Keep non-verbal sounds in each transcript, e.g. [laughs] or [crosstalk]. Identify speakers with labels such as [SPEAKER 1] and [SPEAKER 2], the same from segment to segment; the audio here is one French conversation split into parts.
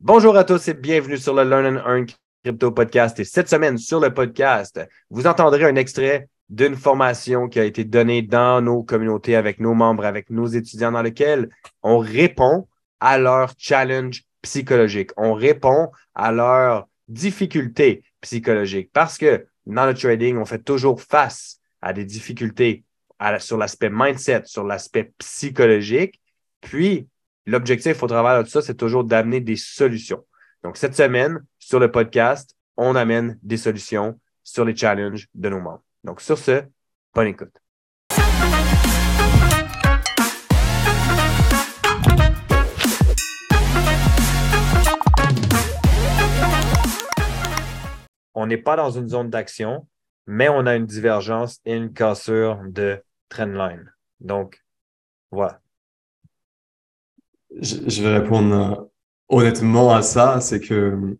[SPEAKER 1] Bonjour à tous et bienvenue sur le Learn and Earn Crypto Podcast. Et cette semaine, sur le podcast, vous entendrez un extrait d'une formation qui a été donnée dans nos communautés avec nos membres, avec nos étudiants, dans lequel on répond à leurs challenges psychologiques. On répond à leurs difficultés psychologiques parce que dans le trading, on fait toujours face à des difficultés sur l'aspect mindset, sur l'aspect psychologique. Puis, l'objectif au travers de ça, c'est toujours d'amener des solutions. Donc, cette semaine, sur le podcast, on amène des solutions sur les challenges de nos membres. Donc, sur ce, bonne écoute. On n'est pas dans une zone d'action, mais on a une divergence et une cassure de trendline. Donc, voilà
[SPEAKER 2] je, vais répondre euh, honnêtement à ça, c'est que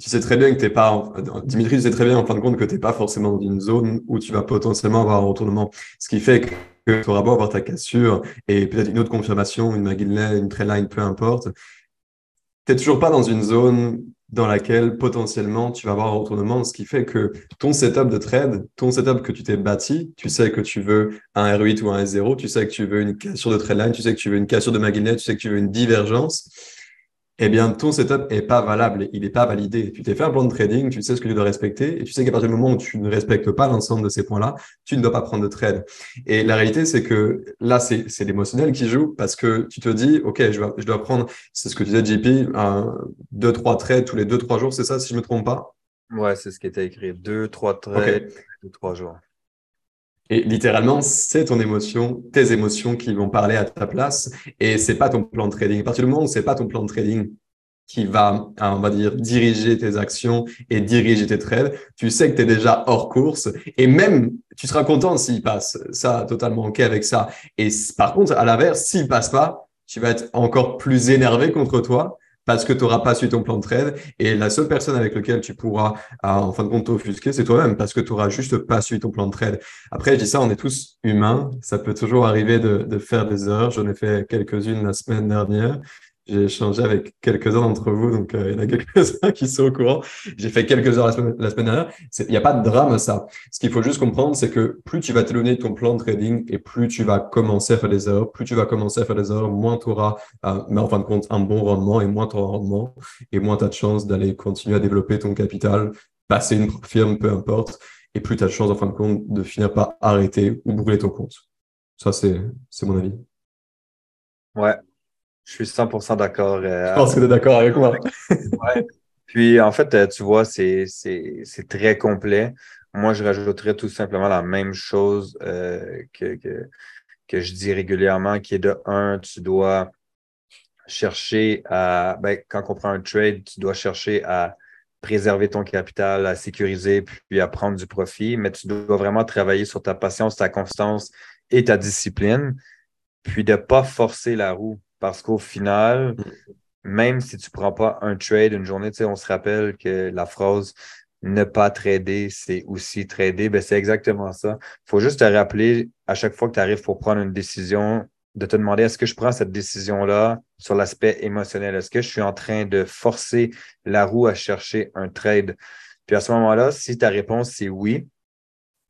[SPEAKER 2] tu sais très bien que t'es pas, Dimitri, tu sais très bien en fin de compte que tu n'es pas forcément dans une zone où tu vas potentiellement avoir un retournement. Ce qui fait que tu auras beau avoir ta cassure et peut-être une autre confirmation, une McGinley, une Trendline, peu importe. Tu n'es toujours pas dans une zone dans laquelle potentiellement tu vas avoir un retournement, ce qui fait que ton setup de trade, ton setup que tu t'es bâti, tu sais que tu veux un R8 ou un S0, tu sais que tu veux une cassure de trendline, tu sais que tu veux une cassure de McGinley, tu sais que tu veux une divergence eh bien, ton setup est pas valable, il n'est pas validé. Tu t'es fait un plan de trading, tu sais ce que tu dois respecter, et tu sais qu'à partir du moment où tu ne respectes pas l'ensemble de ces points-là, tu ne dois pas prendre de trade. Et la réalité, c'est que là, c'est l'émotionnel qui joue parce que tu te dis, OK, je dois, je dois prendre, c'est ce que tu disais, JP, un, deux, trois trades tous les deux, trois jours, c'est ça, si je me trompe pas?
[SPEAKER 1] Ouais, c'est ce qui était écrit. Deux, trois trades, deux, trois jours.
[SPEAKER 2] Et littéralement, c'est ton émotion, tes émotions qui vont parler à ta place et c'est pas ton plan de trading. À partir du moment où c'est pas ton plan de trading qui va, on va dire, diriger tes actions et diriger tes trades, tu sais que tu es déjà hors course et même tu seras content s'il passe. Ça, totalement OK avec ça. Et par contre, à l'inverse, s'il passe pas, tu vas être encore plus énervé contre toi parce que tu n'auras pas suivi ton plan de trade. Et la seule personne avec laquelle tu pourras, euh, en fin de compte, t'offusquer, c'est toi-même, parce que tu n'auras juste pas suivi ton plan de trade. Après, je dis ça, on est tous humains. Ça peut toujours arriver de, de faire des erreurs. J'en ai fait quelques-unes la semaine dernière. J'ai échangé avec quelques-uns d'entre vous, donc euh, il y en a [laughs] quelques-uns qui sont au courant. J'ai fait quelques heures la semaine, dernière. Il n'y a pas de drame ça. Ce qu'il faut juste comprendre, c'est que plus tu vas t'éloigner ton plan de trading et plus tu vas commencer à faire des erreurs, plus tu vas commencer à faire des erreurs, moins tu auras, euh, mais en fin de compte, un bon rendement et moins tu auras rendement et moins tu as de chance d'aller continuer à développer ton capital, passer une firme, peu importe, et plus tu as de chance, en fin de compte, de finir par arrêter ou brûler ton compte. Ça, c'est mon avis.
[SPEAKER 1] Ouais, je suis 100% d'accord.
[SPEAKER 2] Euh, je pense que tu es d'accord avec moi. [laughs]
[SPEAKER 1] ouais. Puis, en fait, euh, tu vois, c'est très complet. Moi, je rajouterais tout simplement la même chose euh, que, que, que, je dis régulièrement, qui est de un, tu dois chercher à, ben, quand on prend un trade, tu dois chercher à préserver ton capital, à sécuriser, puis à prendre du profit, mais tu dois vraiment travailler sur ta patience, ta constance et ta discipline, puis de ne pas forcer la roue. Parce qu'au final, même si tu ne prends pas un trade une journée, on se rappelle que la phrase ne pas trader, c'est aussi trader. Ben, c'est exactement ça. Il faut juste te rappeler à chaque fois que tu arrives pour prendre une décision, de te demander est-ce que je prends cette décision-là sur l'aspect émotionnel? Est-ce que je suis en train de forcer la roue à chercher un trade? Puis à ce moment-là, si ta réponse c'est oui,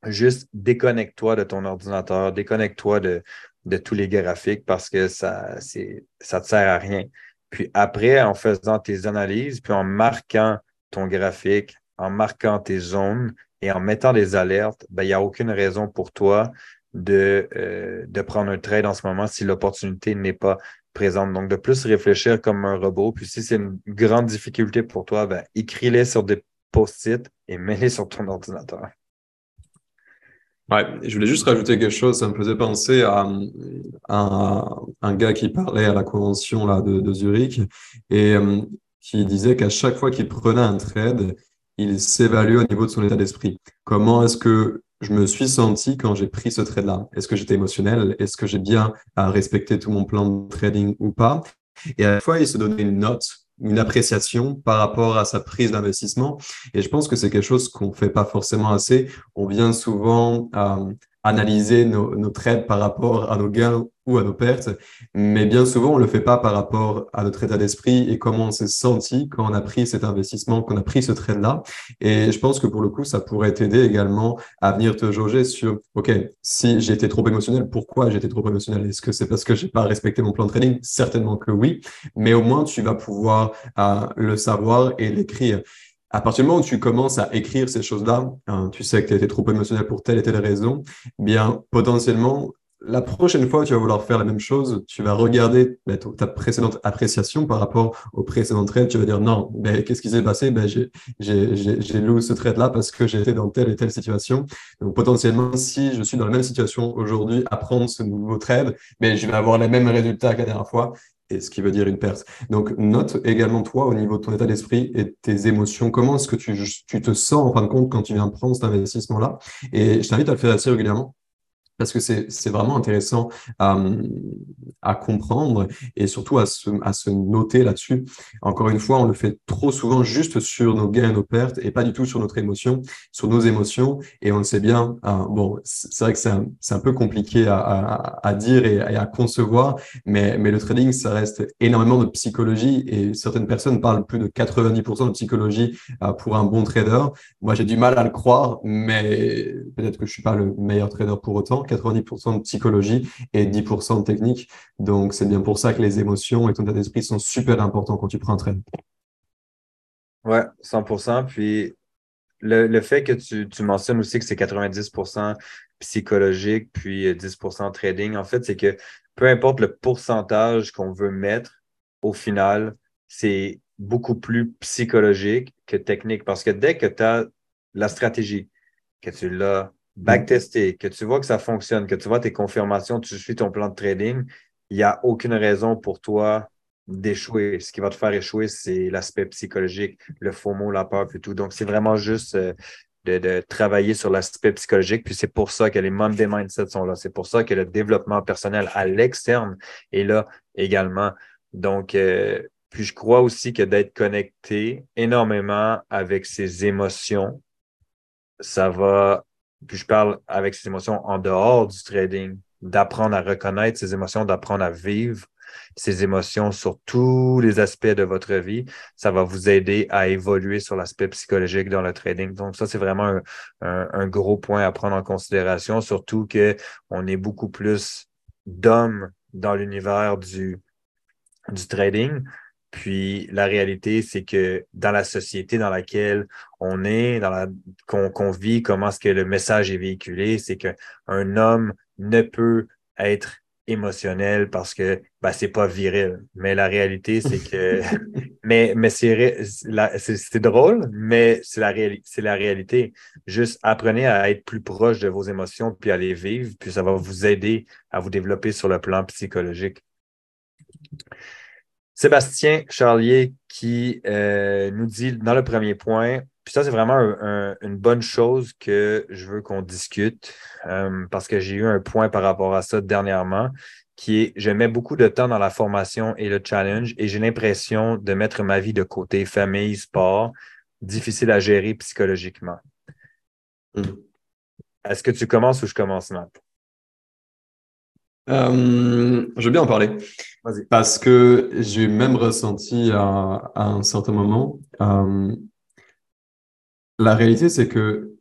[SPEAKER 1] juste déconnecte-toi de ton ordinateur, déconnecte-toi de, de tous les graphiques parce que ça ne ça te sert à rien. Puis après, en faisant tes analyses, puis en marquant ton graphique, en marquant tes zones et en mettant des alertes, ben, il n'y a aucune raison pour toi de, euh, de prendre un trade en ce moment si l'opportunité n'est pas présente. Donc, de plus réfléchir comme un robot. Puis si c'est une grande difficulté pour toi, ben, écris-les sur des post-it et mets-les sur ton ordinateur.
[SPEAKER 2] Ouais, je voulais juste rajouter quelque chose. Ça me faisait penser à, un, gars qui parlait à la convention là, de, Zurich et euh, qui disait qu'à chaque fois qu'il prenait un trade, il s'évalue au niveau de son état d'esprit. Comment est-ce que je me suis senti quand j'ai pris ce trade-là? Est-ce que j'étais émotionnel? Est-ce que j'ai bien respecté tout mon plan de trading ou pas? Et à la fois, il se donnait une note une appréciation par rapport à sa prise d'investissement. Et je pense que c'est quelque chose qu'on fait pas forcément assez. On vient souvent euh, analyser nos, nos trades par rapport à nos gains ou à nos pertes. Mais bien souvent, on ne le fait pas par rapport à notre état d'esprit et comment on s'est senti quand on a pris cet investissement, qu'on a pris ce trade-là. Et je pense que pour le coup, ça pourrait t'aider également à venir te jauger sur, OK, si été trop émotionnel, pourquoi été trop émotionnel? Est-ce que c'est parce que j'ai pas respecté mon plan de trading Certainement que oui. Mais au moins, tu vas pouvoir euh, le savoir et l'écrire. À partir du moment où tu commences à écrire ces choses-là, hein, tu sais que tu as été trop émotionnel pour telle et telle raison, bien potentiellement, la prochaine fois, tu vas vouloir faire la même chose. Tu vas regarder ben, ta précédente appréciation par rapport au précédent trade. Tu vas dire non, ben, qu'est-ce qui s'est passé? Ben, J'ai loué ce trade-là parce que j'étais dans telle et telle situation. Donc potentiellement, si je suis dans la même situation aujourd'hui à prendre ce nouveau trade, ben, je vais avoir les mêmes résultats que la dernière fois et ce qui veut dire une perte. Donc, note également toi au niveau de ton état d'esprit et tes émotions. Comment est-ce que tu, tu te sens en fin de compte quand tu viens prendre cet investissement-là? Et je t'invite à le faire assez régulièrement parce que c'est vraiment intéressant à comprendre et surtout à se, à se noter là-dessus. Encore une fois, on le fait trop souvent juste sur nos gains et nos pertes et pas du tout sur notre émotion, sur nos émotions. Et on le sait bien, euh, bon, c'est vrai que c'est un, un, peu compliqué à, à, à dire et, à concevoir, mais, mais le trading, ça reste énormément de psychologie et certaines personnes parlent plus de 90% de psychologie euh, pour un bon trader. Moi, j'ai du mal à le croire, mais peut-être que je suis pas le meilleur trader pour autant. 90% de psychologie et 10% de technique. Donc, c'est bien pour ça que les émotions et ton état d'esprit sont super importants quand tu prends un train.
[SPEAKER 1] Ouais, 100%. Puis, le, fait que tu, tu, mentionnes aussi que c'est 90% psychologique, puis 10% trading, en fait, c'est que peu importe le pourcentage qu'on veut mettre, au final, c'est beaucoup plus psychologique que technique. Parce que dès que tu as la stratégie, que tu l'as backtester, que tu vois que ça fonctionne, que tu vois tes confirmations, tu suis ton plan de trading, il n'y a aucune raison pour toi d'échouer. Ce qui va te faire échouer, c'est l'aspect psychologique, le faux mot, la peur et tout. Donc, c'est vraiment juste euh, de, travailler sur l'aspect psychologique. Puis c'est pour ça que les Monday Mindset sont là. C'est pour ça que le développement personnel à l'externe est là également. Donc, euh, puis je crois aussi que d'être connecté énormément avec ses émotions, ça va puis je parle avec ces émotions en dehors du trading, d'apprendre à reconnaître ces émotions, d'apprendre à vivre ces émotions sur tous les aspects de votre vie. Ça va vous aider à évoluer sur l'aspect psychologique dans le trading. Donc, ça, c'est vraiment un, gros point à prendre en considération, surtout qu'on est beaucoup plus d'hommes dans l'univers du, du trading. Puis la réalité, c'est que dans la société dans laquelle on est, dans la qu'on vit, comment est-ce que le message est véhiculé, c'est qu'un homme ne peut être émotionnel parce que ben, c'est pas viril. Mais la réalité, c'est que [laughs] mais, mais c'est drôle, mais c'est la, c'est la réalité. Juste apprenez à être plus proche de vos émotions puis à les vivre, puis ça va vous aider à vous développer sur le plan psychologique. Sébastien Charlier qui euh, nous dit dans le premier point, puis ça, c'est vraiment une bonne chose que je veux qu'on discute euh, parce que j'ai eu un point par rapport à ça dernièrement qui est je mets beaucoup de temps dans la formation et le challenge et j'ai l'impression de mettre ma vie de côté, famille, sport, difficile à gérer psychologiquement. Mm. Est-ce que tu commences ou je commence, Matt?
[SPEAKER 2] Euh, je veux bien en parler. Parce que j'ai même ressenti à, un certain moment. Euh, la réalité, c'est que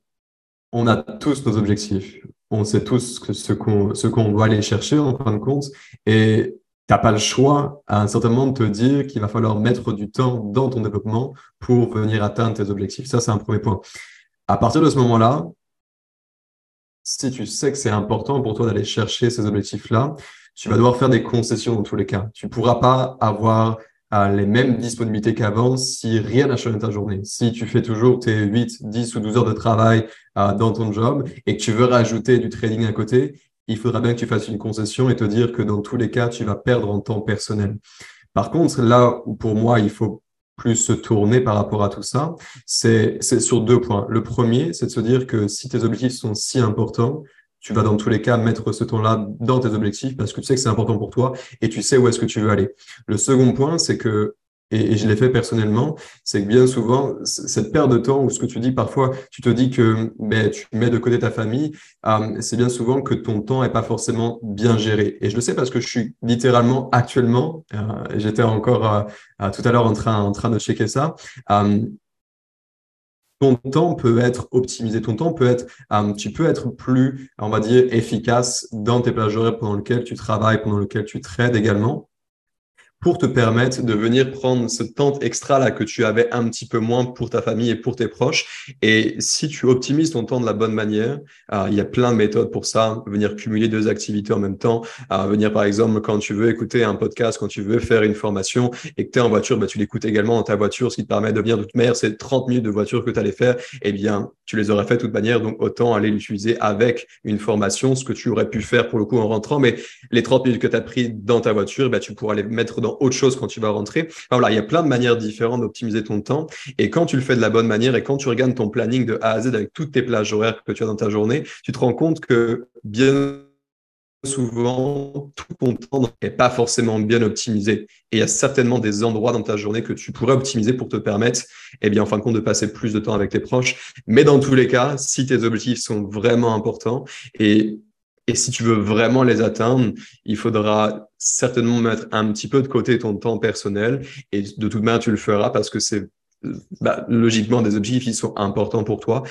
[SPEAKER 2] on a tous nos objectifs. On sait tous ce qu'on ce qu'on doit aller chercher en fin de compte. Et tu n'as pas le choix à un certain moment de te dire qu'il va falloir mettre du temps dans ton développement pour venir atteindre tes objectifs. Ça, c'est un premier point. À partir de ce moment-là, si tu sais que c'est important pour toi d'aller chercher ces objectifs-là, tu vas devoir faire des concessions dans tous les cas. Tu ne pourras pas avoir euh, les mêmes disponibilités qu'avant si rien n'a changé ta journée. Si tu fais toujours tes 8, 10 ou 12 heures de travail euh, dans ton job et que tu veux rajouter du trading à côté, il faudra bien que tu fasses une concession et te dire que dans tous les cas, tu vas perdre en temps personnel. Par contre, là où pour moi, il faut plus se tourner par rapport à tout ça, c'est sur deux points. Le premier, c'est de se dire que si tes objectifs sont si importants, tu vas dans tous les cas mettre ce temps-là dans tes objectifs parce que tu sais que c'est important pour toi et tu sais où est-ce que tu veux aller. Le second point, c'est que et, je l'ai fait personnellement, c'est que bien souvent, cette perte de temps, ou ce que tu dis parfois, tu te dis que ben, tu mets de côté ta famille, euh, c'est bien souvent que ton temps n'est pas forcément bien géré. Et je le sais parce que je suis littéralement actuellement, euh, j'étais encore euh, tout à l'heure en train, de checker ça, ton temps peut être optimisé, ton temps peut être, tu peux être plus, on va dire, efficace dans tes plages horaires pendant lesquelles tu travailles, pendant lesquelles tu trades également pour te permettre de venir prendre ce temps extra là que tu avais un petit peu moins pour ta famille et pour tes proches. Et si tu optimises ton temps de la bonne manière, euh, il y a plein de méthodes pour ça. Venir cumuler deux activités en même temps. Euh, venir par exemple quand tu veux écouter un podcast, quand tu veux faire une formation et que tu es en voiture, bah, tu l'écoutes également dans ta voiture, ce qui te permet de venir de toute manière, c'est 30 minutes de voiture que tu allais faire. Eh bien, tu les aurais fait de toute manière, donc autant aller l'utiliser avec une formation, ce que tu aurais pu faire pour le coup en rentrant. Mais les 30 minutes que tu as pris dans ta voiture, bah, tu pourras les mettre dans autre chose quand tu vas rentrer. voilà, il y a plein de manières différentes d'optimiser ton temps. Et quand tu le fais de la bonne manière et quand tu regardes ton planning de A à Z avec toutes tes plages horaires que tu as dans ta journée, tu te rends compte que bien souvent, tout ton temps n'est pas forcément bien optimisé. Et il y a certainement des endroits dans ta journée que tu pourrais optimiser pour te permettre, eh bien, en fin de compte, de passer plus de temps avec tes proches. Mais dans tous les cas, si tes objectifs sont vraiment importants et et si tu veux vraiment les atteindre, il faudra certainement mettre un petit peu de côté ton temps personnel. Et de toute manière, tu le feras parce que c'est bah, logiquement des objectifs qui sont importants pour toi.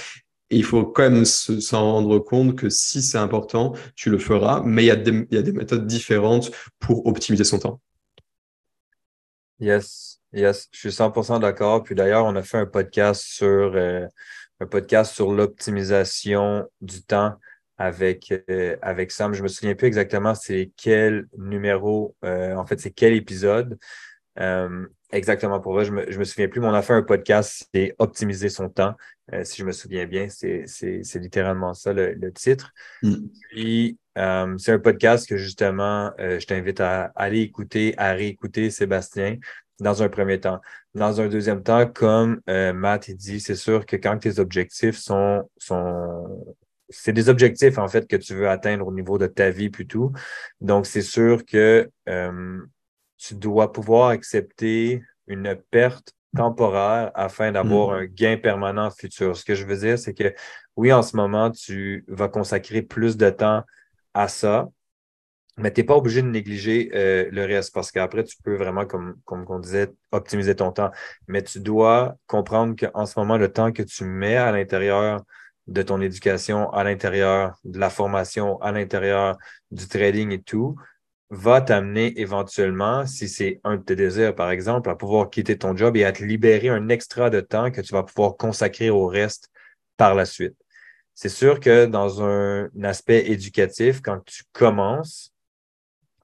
[SPEAKER 2] Et il faut quand même s'en rendre compte que si c'est important, tu le feras. Mais il y, a des, méthodes différentes pour optimiser son temps.
[SPEAKER 1] Yes, yes, je suis 100% d'accord. Puis d'ailleurs, on a fait un podcast sur euh, un podcast sur l'optimisation du temps avec, euh, avec Sam. Je me souviens plus exactement c'est quel numéro, euh, en fait, c'est quel épisode. Euh, exactement pour vrai, je me, je me souviens plus, mais on a fait un podcast, c'est optimiser son temps. si je me souviens bien, c'est littéralement ça le, titre. Mm. Puis c'est un podcast que justement, je t'invite à aller écouter, à réécouter Sébastien dans un premier temps. Dans un deuxième temps, comme Matt dit, c'est sûr que quand tes objectifs sont, sont, c'est des objectifs en fait que tu veux atteindre au niveau de ta vie plutôt. Donc, c'est sûr que euh, tu dois pouvoir accepter une perte temporaire afin d'avoir mm. un gain permanent futur. Ce que je veux dire, c'est que oui, en ce moment, tu vas consacrer plus de temps à ça, mais tu n'es pas obligé de négliger euh, le reste parce qu'après, tu peux vraiment, comme, comme on disait, optimiser ton temps. Mais tu dois comprendre qu'en ce moment, le temps que tu mets à l'intérieur de ton éducation à l'intérieur, de la formation à l'intérieur, du trading et tout, va t'amener éventuellement, si c'est un de tes désirs, par exemple, à pouvoir quitter ton job et à te libérer un extra de temps que tu vas pouvoir consacrer au reste par la suite. C'est sûr que dans un, aspect éducatif, quand tu commences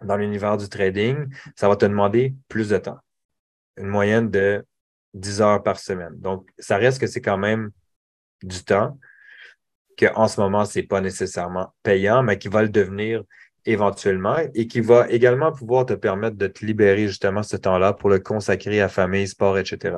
[SPEAKER 1] dans l'univers du trading, ça va te demander plus de temps. Une moyenne de 10 heures par semaine. Donc, ça reste que c'est quand même du temps, qu'en ce moment, ce n'est pas nécessairement payant, mais qui va le devenir éventuellement et qui va également pouvoir te permettre de te libérer justement ce temps-là pour le consacrer à famille, sport, etc.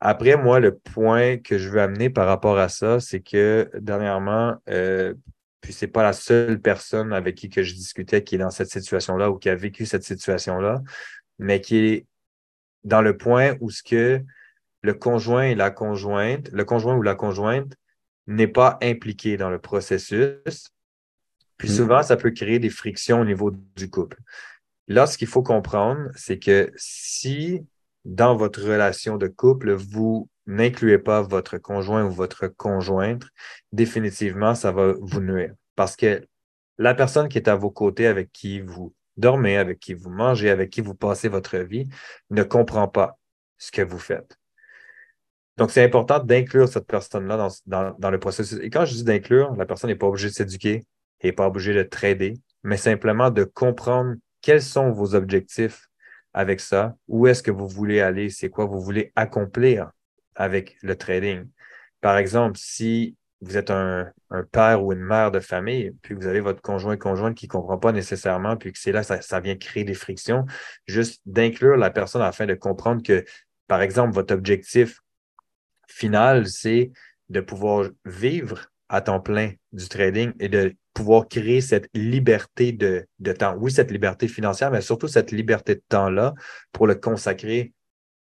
[SPEAKER 1] Après, moi, le point que je veux amener par rapport à ça, c'est que dernièrement, euh, puis c'est pas la seule personne avec qui que je discutais qui est dans cette situation-là ou qui a vécu cette situation-là, mais qui est dans le point où ce que le conjoint et la conjointe, le conjoint ou la conjointe n'est pas impliqué dans le processus. Puis mm. souvent, ça peut créer des frictions au niveau du couple. Là, ce qu'il faut comprendre, c'est que si dans votre relation de couple, vous n'incluez pas votre conjoint ou votre conjointe, définitivement, ça va vous nuire. Parce que la personne qui est à vos côtés, avec qui vous dormez, avec qui vous mangez, avec qui vous passez votre vie, ne comprend pas ce que vous faites. Donc, c'est important d'inclure cette personne-là dans, le processus. Et quand je dis d'inclure, la personne n'est pas obligée de s'éduquer, n'est pas obligée de trader, mais simplement de comprendre quels sont vos objectifs avec ça, où est-ce que vous voulez aller, c'est quoi vous voulez accomplir avec le trading. Par exemple, si vous êtes un, père ou une mère de famille, puis vous avez votre conjoint conjointe qui ne comprend pas nécessairement, puis que c'est là, ça, ça vient créer des frictions, juste d'inclure la personne afin de comprendre que, par exemple, votre objectif final, c'est de pouvoir vivre à temps plein du trading et de pouvoir créer cette liberté de, temps. Oui, cette liberté financière, mais surtout cette liberté de temps-là pour le consacrer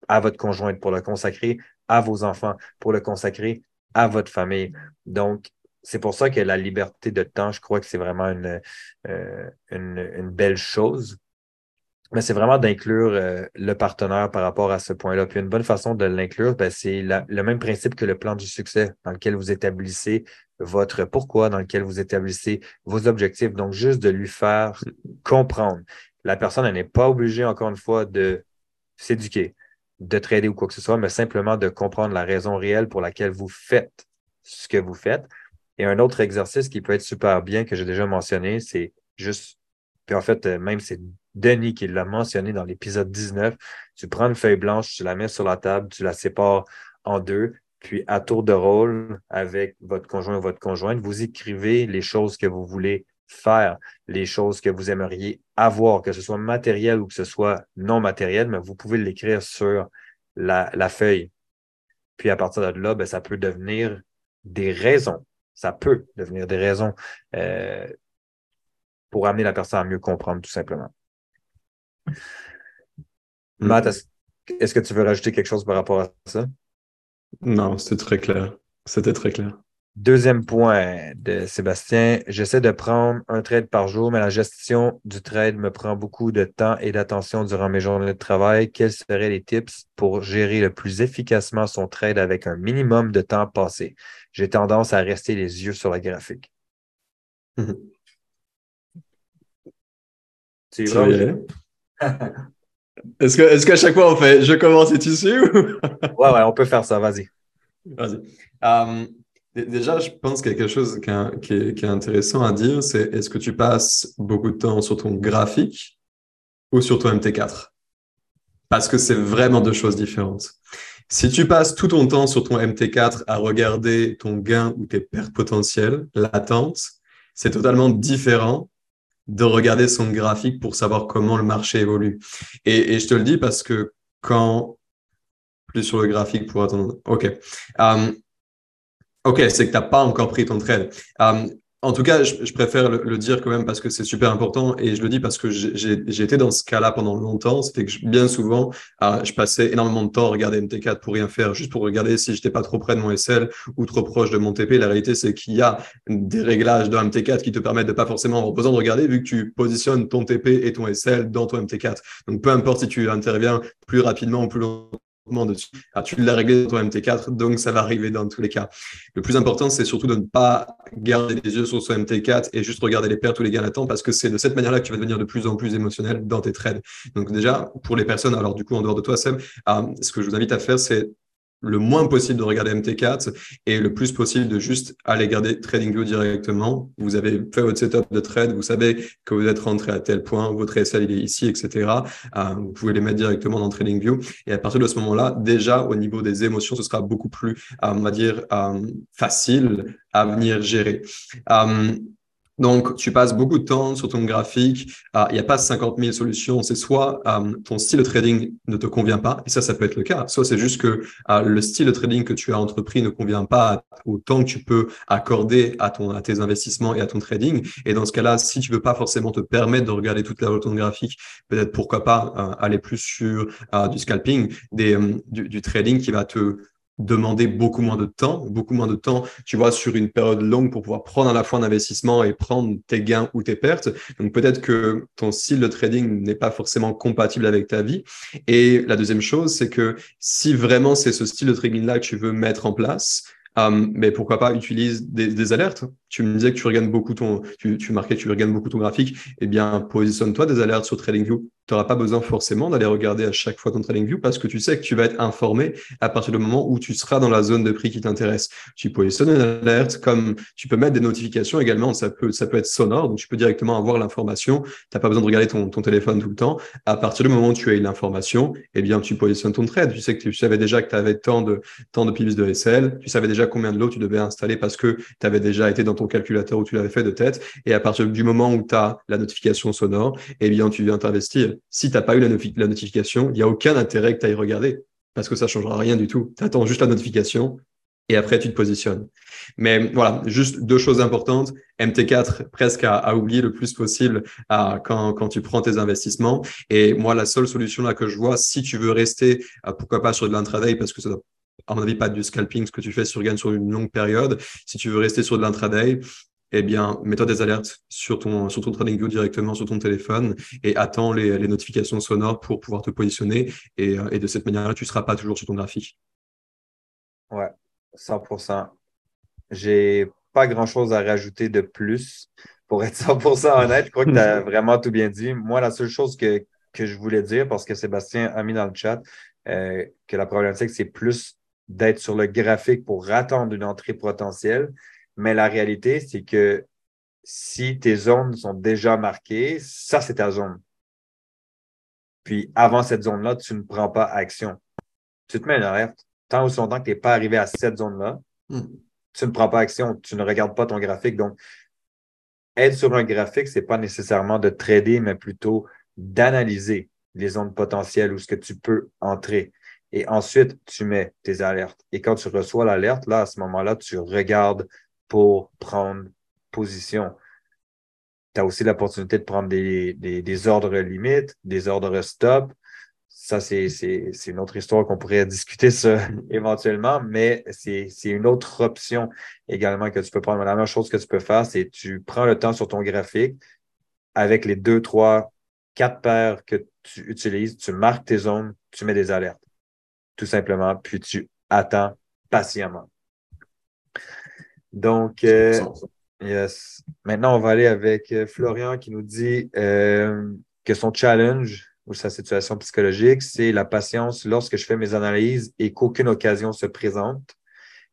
[SPEAKER 1] à votre conjointe, pour le consacrer à vos enfants, pour le consacrer à votre famille. Donc, c'est pour ça que la liberté de temps, je crois que c'est vraiment une, euh, une, belle chose. Mais c'est vraiment d'inclure euh, le partenaire par rapport à ce point-là. Puis une bonne façon de l'inclure, ben, c'est le même principe que le plan du succès dans lequel vous établissez votre pourquoi, dans lequel vous établissez vos objectifs. Donc, juste de lui faire comprendre. La personne, n'est pas obligée, encore une fois, de s'éduquer, de trader ou quoi que ce soit, mais simplement de comprendre la raison réelle pour laquelle vous faites ce que vous faites. Et un autre exercice qui peut être super bien, que j'ai déjà mentionné, c'est juste, puis en fait, euh, même c'est Denis qui l'a mentionné dans l'épisode 19, tu prends une feuille blanche, tu la mets sur la table, tu la sépares en deux, puis à tour de rôle avec votre conjoint ou votre conjointe, vous écrivez les choses que vous voulez faire, les choses que vous aimeriez avoir, que ce soit matériel ou que ce soit non matériel, mais vous pouvez l'écrire sur la, la, feuille. Puis à partir de là, ben, ça peut devenir des raisons ça peut devenir des raisons euh, pour amener la personne à mieux comprendre, tout simplement. Mm. Matt, est-ce que tu veux rajouter quelque chose par rapport à ça?
[SPEAKER 2] Non, c'était très clair. C'était très clair.
[SPEAKER 1] Deuxième point de Sébastien, j'essaie de prendre un trade par jour, mais la gestion du trade me prend beaucoup de temps et d'attention durant mes journées de travail. Quels seraient les tips pour gérer le plus efficacement son trade avec un minimum de temps passé? J'ai tendance à rester les yeux sur la graphique.
[SPEAKER 2] Tu [laughs] Est-ce que est-ce qu'à chaque fois on fait je commence et tu suis ou... [laughs]
[SPEAKER 1] ouais, ouais, on peut faire ça, vas-y.
[SPEAKER 2] Vas-y. Euh, Déjà, je pense qu'il y a quelque chose qui est, intéressant à dire, c'est est-ce que tu passes beaucoup de temps sur ton graphique ou sur ton MT4 Parce que c'est vraiment deux choses différentes. Si tu passes tout ton temps sur ton MT4 à regarder ton gain ou tes pertes potentielles latentes, c'est totalement différent de regarder son graphique pour savoir comment le marché évolue. Et, je te le dis parce que quand plus sur le graphique pour attendre. OK. Um, Ok, c'est que tu n'as pas encore pris ton trade. Euh, en tout cas, je, préfère le, dire quand même parce que c'est super important et je le dis parce que j'ai été dans ce cas-là pendant longtemps. C'était que bien souvent, euh, je passais énormément de temps à regarder MT4 pour rien faire, juste pour regarder si j'étais pas trop près de mon SL ou trop proche de mon TP. La réalité, c'est qu'il y a des réglages dans MT4 qui te permettent de pas forcément en besoin de regarder vu que tu positionnes ton TP et ton SL dans ton MT4. Donc, peu importe si tu interviens plus rapidement ou plus longtemps Ah, tu l'as réglé dans ton MT4, donc ça va arriver dans tous les cas. Le plus important, c'est surtout de ne pas garder les yeux sur son MT4 et juste regarder les pertes ou les gains latents parce que c'est de cette manière-là que tu vas devenir de plus en plus émotionnel dans tes trades. Donc déjà, pour les personnes, alors du coup, en dehors de toi, Seb, euh, ce que je vous invite à faire, c'est le moins possible de regarder MT4 et le plus possible de juste aller garder TradingView directement. Vous avez fait votre setup de trade, vous savez que vous êtes rentré à tel point, votre SL il est ici, etc. Euh, vous pouvez les mettre directement dans TradingView et à partir de ce moment-là, déjà au niveau des émotions, ce sera beaucoup plus, euh, on va dire, euh, facile à venir gérer. Donc, tu passes beaucoup de temps sur ton graphique. Ah, il n'y a pas 50 000 solutions. C'est soit euh, ton style de trading ne te convient pas, et ça, ça peut être le cas. Soit c'est juste que euh, le style de trading que tu as entrepris ne convient pas au temps que tu peux accorder à, ton, à tes investissements et à ton trading. Et dans ce cas-là, si tu veux pas forcément te permettre de regarder toute la ton graphique, peut-être pourquoi pas euh, aller plus sur du scalping, du trading qui va te demander beaucoup moins de temps, beaucoup moins de temps, tu vois, sur une période longue pour pouvoir prendre à la fois un investissement et prendre tes gains ou tes pertes. Donc peut-être que ton style de trading n'est pas forcément compatible avec ta vie. Et la deuxième chose, c'est que si vraiment c'est ce style de trading-là que tu veux mettre en place, euh, mais pourquoi pas utilise des, alertes Tu me disais que tu regardes beaucoup ton, tu, tu marquais tu regardes beaucoup ton graphique. Eh bien, positionne-toi des alertes sur TradingView tu n'auras pas besoin forcément d'aller regarder à chaque fois ton trading view parce que tu sais que tu vas être informé à partir du moment où tu seras dans la zone de prix qui t'intéresse. Tu peux positionner une alerte comme tu peux mettre des notifications également. Ça peut, ça peut être sonore, donc tu peux directement avoir l'information. Tu n'as pas besoin de regarder ton, ton, téléphone tout le temps. À partir du moment où tu as eu l'information, eh bien, tu positionnes ton trade. Tu sais que tu savais déjà que tu avais tant de, tant de pivis de SL. Tu savais déjà combien de lots tu devais installer parce que tu avais déjà été dans ton calculateur où tu l'avais fait de tête. Et à partir du moment où tu as la notification sonore, eh bien, tu viens t'investir si tu n'as pas eu la, notification, il n'y a aucun intérêt que tu ailles regarder parce que ça ne changera rien du tout. Tu attends juste la notification et après tu te positionnes. Mais voilà, juste deux choses importantes. MT4, presque à, oublier le plus possible quand, tu prends tes investissements. Et moi, la seule solution là que je vois, si tu veux rester, pourquoi pas sur de l'intraday, parce que ça doit à mon avis, pas du scalping, ce que tu fais sur gagne sur une longue période. Si tu veux rester sur de l'intraday, eh bien, mets-toi des alertes sur ton, sur ton TradingView directement sur ton téléphone et attends les, les notifications sonores pour pouvoir te positionner. Et, euh, et de cette manière-là, tu ne seras pas toujours sur ton graphique.
[SPEAKER 1] Ouais, 100%. J'ai pas grand-chose à rajouter de plus. Pour être 100% honnête, je crois que tu as [laughs] vraiment tout bien dit. Moi, la seule chose que, que je voulais dire, parce que Sébastien a mis dans le chat, euh, que la problématique, c'est plus d'être sur le graphique pour attendre une entrée potentielle. Mais la réalité, c'est que si tes zones sont déjà marquées, ça, c'est ta zone. Puis avant cette zone-là, tu ne prends pas action. Tu te mets une alerte. Tant ou longtemps que tu n'es pas arrivé à cette zone-là, hmm. tu ne prends pas action, tu ne regardes pas ton graphique. Donc, être sur un graphique, ce n'est pas nécessairement de trader, mais plutôt d'analyser les zones potentielles où ce que tu peux entrer. Et ensuite, tu mets tes alertes. Et quand tu reçois l'alerte, là, à ce moment-là, tu regardes pour prendre position. Tu as aussi l'opportunité de prendre des, des, ordres limites, des ordres stop. Ça, c'est une autre histoire qu'on pourrait discuter ça [laughs] éventuellement, mais c'est une autre option également que tu peux prendre. La même chose que tu peux faire, c'est tu prends le temps sur ton graphique avec les deux, trois, quatre paires que tu utilises, tu marques tes zones, tu mets des alertes tout simplement, puis tu attends patiemment. Donc, euh, yes. Maintenant, on va aller avec euh, Florian qui nous dit euh, que son challenge ou sa situation psychologique, c'est la patience lorsque je fais mes analyses et qu'aucune occasion se présente.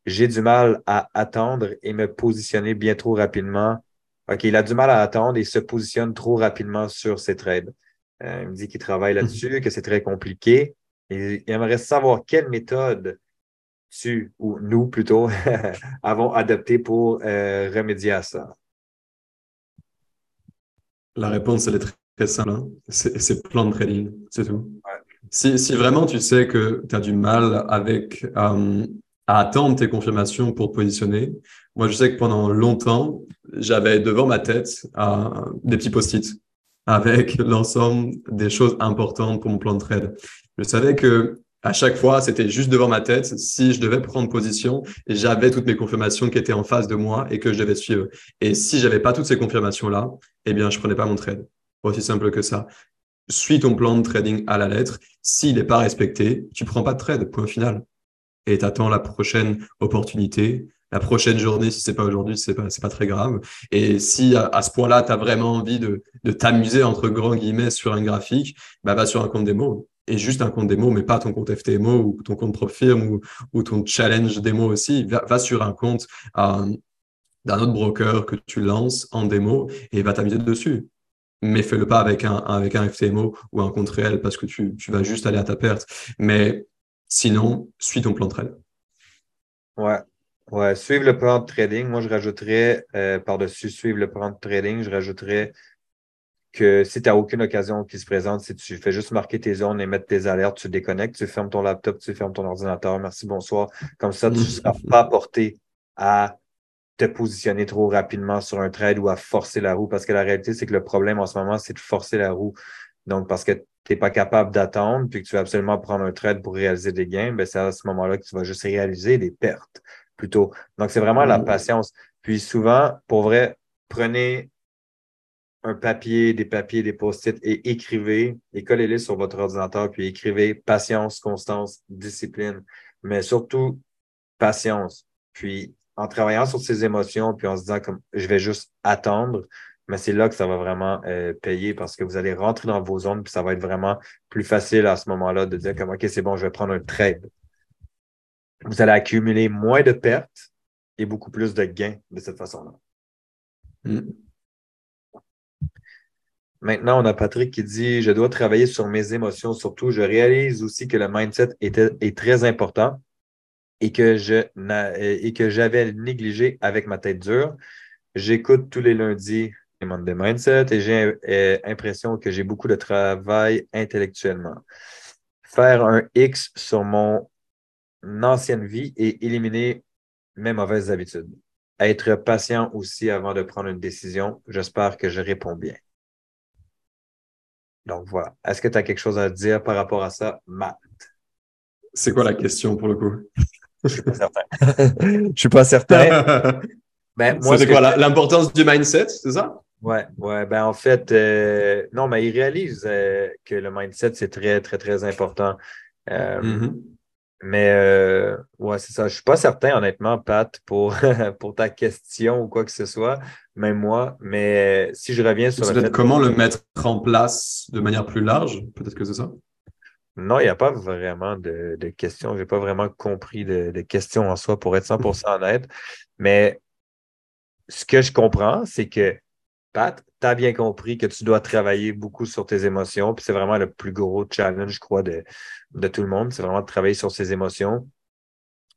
[SPEAKER 1] J'ai du mal à attendre et me positionner bien trop rapidement. OK, il a du mal à attendre et se positionne trop rapidement sur ses trades. il me dit qu'il travaille mhm. là-dessus, que c'est très compliqué. Et il aimerait savoir quelle méthode tu, ou nous plutôt, [laughs] avons adopté pour euh, remédier à ça.
[SPEAKER 2] La réponse, elle est très, simple. Hein. C'est plan de trading, c'est tout. Si, si, vraiment tu sais que tu as du mal avec euh, à attendre tes confirmations pour te positionner, moi je sais que pendant longtemps, j'avais devant ma tête euh, des petits post-it avec [laughs] l'ensemble des choses importantes pour mon plan de trade. Je savais que à chaque fois, c'était juste devant ma tête. Si je devais prendre position, j'avais toutes mes confirmations qui étaient en face de moi et que je devais suivre. Et si j'avais pas toutes ces confirmations-là, eh bien, je prenais pas mon trade. Aussi simple que ça. Suis ton plan de trading à la lettre. S'il n'est pas respecté, tu prends pas de trade. Point final. Et t'attends la prochaine opportunité la prochaine journée, si c'est pas aujourd'hui, c'est pas, pas très grave. Et si à, ce point-là, tu as vraiment envie de, de t'amuser entre grands guillemets sur un graphique, bah, va sur un compte démo. Et juste un compte démo, mais pas ton compte FTMO ou ton compte PropFirm ou, ou ton challenge démo aussi. Va, sur un compte euh, d'un autre broker que tu lances en démo et va t'amuser dessus. Mais fais-le pas avec un, avec un FTMO ou un compte réel parce que tu, tu vas juste aller à ta perte. Mais sinon, suis ton plan de trade.
[SPEAKER 1] Ouais, Ouais, suivre le plan de trading. Moi, je rajouterais euh, par-dessus suivre le plan de trading, je rajouterais que si tu n'as aucune occasion qui se présente, si tu fais juste marquer tes zones et mettre tes alertes, tu déconnectes, tu fermes ton laptop, tu fermes ton ordinateur, merci, bonsoir. Comme ça, tu ne seras pas porté à te positionner trop rapidement sur un trade ou à forcer la roue. Parce que la réalité, c'est que le problème en ce moment, c'est de forcer la roue. Donc, parce que tu n'es pas capable d'attendre, puis que tu veux absolument prendre un trade pour réaliser des gains, ben c'est à ce moment-là que tu vas juste réaliser des pertes plutôt. Donc, c'est vraiment la mm. patience. Puis souvent, pour vrai, prenez un papier, des papiers, des post-it et écrivez et collez-les sur votre ordinateur, puis écrivez patience, constance, discipline, mais surtout patience. Puis en travaillant sur ses émotions, puis en se disant comme je vais juste attendre, mais c'est là que ça va vraiment euh, payer parce que vous allez rentrer dans vos zones, puis ça va être vraiment plus facile à ce moment-là de dire comme OK, c'est bon, je vais prendre un trade vous allez accumuler moins de pertes et beaucoup plus de gains de cette façon-là. Hmm. Maintenant, on a Patrick qui dit Je dois travailler sur mes émotions, surtout. Je réalise aussi que le mindset est très important et que je et que j'avais négligé avec ma tête dure. J'écoute tous les lundis les Monday Mindset et j'ai l'impression euh, que j'ai beaucoup de travail intellectuellement. Faire un X sur mon ancienne vie et éliminer mes mauvaises habitudes. Être patient aussi avant de prendre une décision. J'espère que je réponds bien. Donc voilà. Est-ce que tu as quelque chose à dire par rapport à ça, Matt?
[SPEAKER 2] C'est quoi la question pour le coup?
[SPEAKER 1] Je suis pas certain. [laughs] Je suis pas certain. [laughs]
[SPEAKER 2] ben, moi, c'est quoi l'importance du mindset, c'est ça?
[SPEAKER 1] Ouais, ouais. Ben en fait, euh, non, mais il réalise euh, que le mindset, c'est très, très, très important. Euh, mm-hmm. Mais euh, ouais, c'est ça. Je suis pas certain, honnêtement, Pat, pour, [laughs] pour ta question ou quoi que ce soit, même moi. Mais si je reviens sur
[SPEAKER 2] le comment le mettre en place de manière plus large, peut-être que c'est ça?
[SPEAKER 1] Non, il n'y a pas vraiment de, de questions. Je n'ai pas vraiment compris de, de, questions en soi pour être 100% honnête. Mais ce que je comprends, c'est que Pat, tu as bien compris que tu dois travailler beaucoup sur tes émotions. Puis c'est vraiment le plus gros challenge, je crois, de, tout le monde. C'est vraiment de travailler sur ses émotions.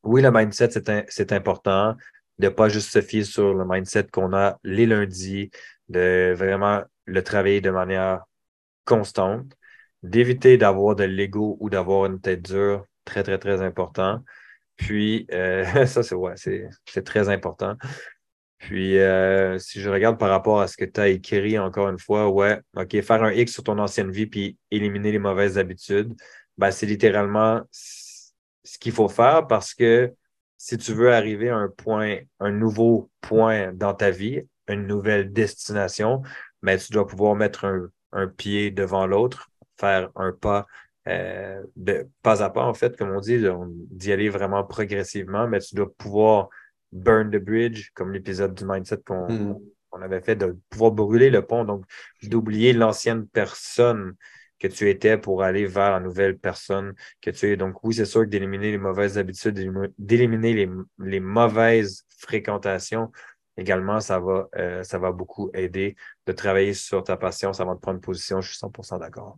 [SPEAKER 1] Oui, le mindset, c'est important de ne pas juste se fier sur le mindset qu'on a les lundis, de vraiment le travailler de manière constante, d'éviter d'avoir de l'ego ou d'avoir une tête dure, très, très, très important. Puis, euh, [laughs] ça, c'est ouais, c'est très important. Puis, euh, si je regarde par rapport à ce que tu as écrit encore une fois, ouais, OK, faire un X sur ton ancienne vie puis éliminer les mauvaises habitudes, ben, c'est littéralement ce qu'il faut faire parce que si tu veux arriver à un point, un nouveau point dans ta vie, une nouvelle destination, ben, tu dois pouvoir mettre un, un pied devant l'autre, faire un pas euh, de pas à pas, en fait, comme on dit, d'y aller vraiment progressivement, mais tu dois pouvoir burn the bridge, comme l'épisode du mindset hmm. qu'on avait fait, de pouvoir brûler le pont, donc d'oublier l'ancienne personne que tu étais pour aller vers la nouvelle personne que tu es. Donc oui, c'est sûr que d'éliminer les mauvaises habitudes, d'éliminer les, les mauvaises fréquentations, également, ça va, euh, ça va beaucoup aider de travailler sur ta patience avant de prendre position. Je suis 100% d'accord.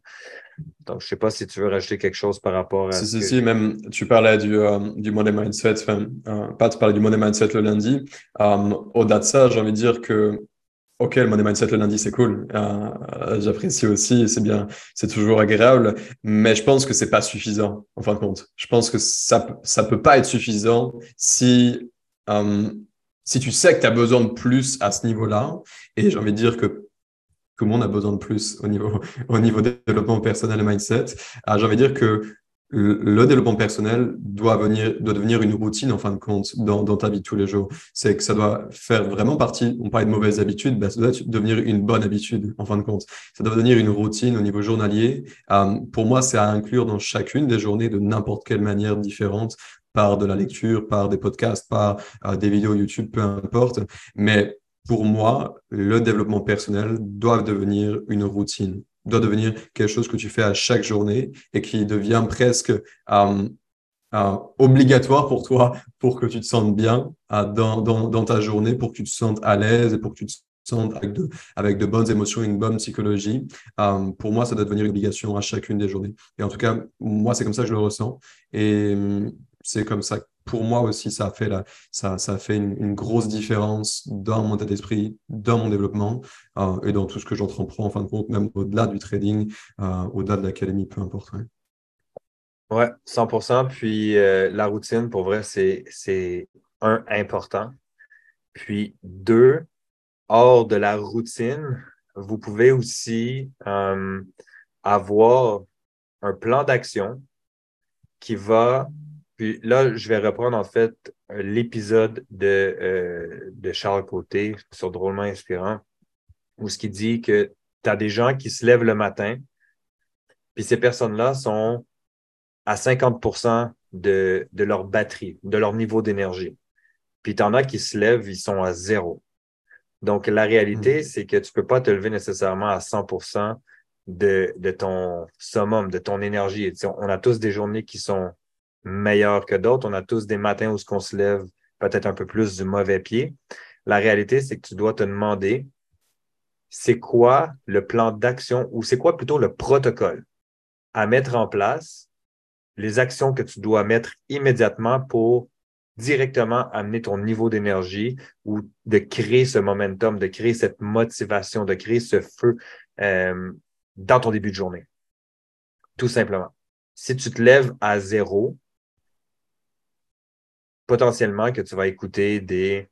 [SPEAKER 1] Donc, je ne sais pas si tu veux rajouter quelque chose par rapport à.
[SPEAKER 2] Si, si, si, même tu parlais du, euh, du Money Mindset, enfin, euh, pas tu parlais du Money Mindset le lundi. Au-delà de ça, j'ai envie de dire que Ok, le Money Mindset le lundi, c'est cool. J'apprécie aussi, c'est bien, c'est toujours agréable, mais je pense que c'est pas suffisant, en fin de compte. Je pense que ça, ça peut pas être suffisant si si tu sais que tu as besoin de plus à ce niveau-là, et j'ai envie de dire que tout le monde a besoin de plus au niveau, au niveau développement personnel et mindset, ah, j'ai envie de dire que le développement personnel doit venir, doit devenir une routine en fin de compte dans, dans ta vie de tous les jours. C'est que ça doit faire vraiment partie. On parlait de mauvaises habitudes, ben ça doit devenir une bonne habitude en fin de compte. Ça doit devenir une routine au niveau journalier. Euh, pour moi, c'est à inclure dans chacune des journées de n'importe quelle manière différente par de la lecture, par des podcasts, par euh, des vidéos YouTube, peu importe. Mais pour moi, le développement personnel doit devenir une routine, doit devenir quelque chose que tu fais à chaque journée et qui devient presque euh, euh, obligatoire pour toi pour que tu te sentes bien dans, ta journée, pour que tu te sentes à l'aise et pour que tu te sentes avec de, avec de bonnes émotions, une bonne psychologie. pour moi, ça doit devenir une obligation à chacune des journées. Et en tout cas, moi, c'est comme ça que je le ressens. Et c'est comme ça. Pour moi aussi, ça a fait, la, ça, ça a fait une, grosse différence dans mon état d'esprit, dans mon développement euh, et dans tout ce que j'entreprends, en fin de compte, même au-delà du trading, euh, au-delà de l'académie, peu importe.
[SPEAKER 1] Ouais. 100%. Puis euh, la routine, pour vrai, c'est, c'est un, important. Puis deux, hors de la routine, vous pouvez aussi avoir un plan d'action qui va puis là, je vais reprendre en fait l'épisode de, euh, de Charles Côté sur Drôlement Inspirant, où ce qui dit que tu as des gens qui se lèvent le matin, puis ces personnes-là sont à 50 de, de leur batterie, de leur niveau d'énergie. Puis tu en as qui se lèvent, ils sont à zéro. Donc, la réalité, mm. c'est que tu peux pas te lever nécessairement à 100 de, de ton summum, de ton énergie. on a tous des journées qui sont meilleurs que d'autres. On a tous des matins où on se lève peut-être un peu plus du mauvais pied. La réalité, c'est que tu dois te demander c'est quoi le plan d'action ou c'est quoi plutôt le protocole à mettre en place, les actions que tu dois mettre immédiatement pour directement amener ton niveau d'énergie ou de créer ce momentum, de créer cette motivation, de créer ce feu euh, dans ton début de journée. Tout simplement. Si tu te lèves à zéro, potentiellement que tu vas écouter des,